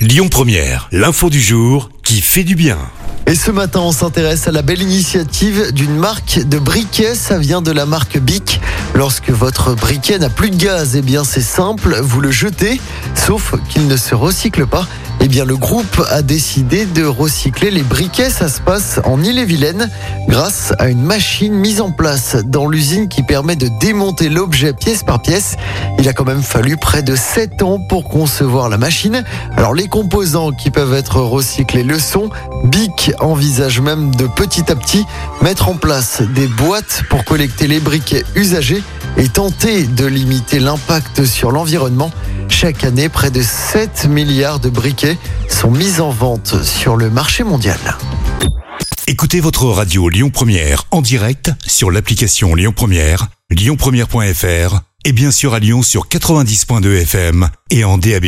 Lyon Première, l'info du jour qui fait du bien. Et ce matin, on s'intéresse à la belle initiative d'une marque de briquet. Ça vient de la marque Bic. Lorsque votre briquet n'a plus de gaz, eh bien c'est simple, vous le jetez, sauf qu'il ne se recycle pas. Eh bien, le groupe a décidé de recycler les briquets. Ça se passe en Ille-et-Vilaine grâce à une machine mise en place dans l'usine qui permet de démonter l'objet pièce par pièce. Il a quand même fallu près de 7 ans pour concevoir la machine. Alors, les composants qui peuvent être recyclés le sont. Bic envisage même de petit à petit mettre en place des boîtes pour collecter les briquets usagés et tenter de limiter l'impact sur l'environnement. Chaque année, près de 7 milliards de briquets sont mis en vente sur le marché mondial. Écoutez votre radio Lyon Première en direct sur l'application Lyon Première, lyonpremière.fr et bien sûr à Lyon sur 90.2 FM et en DAB+.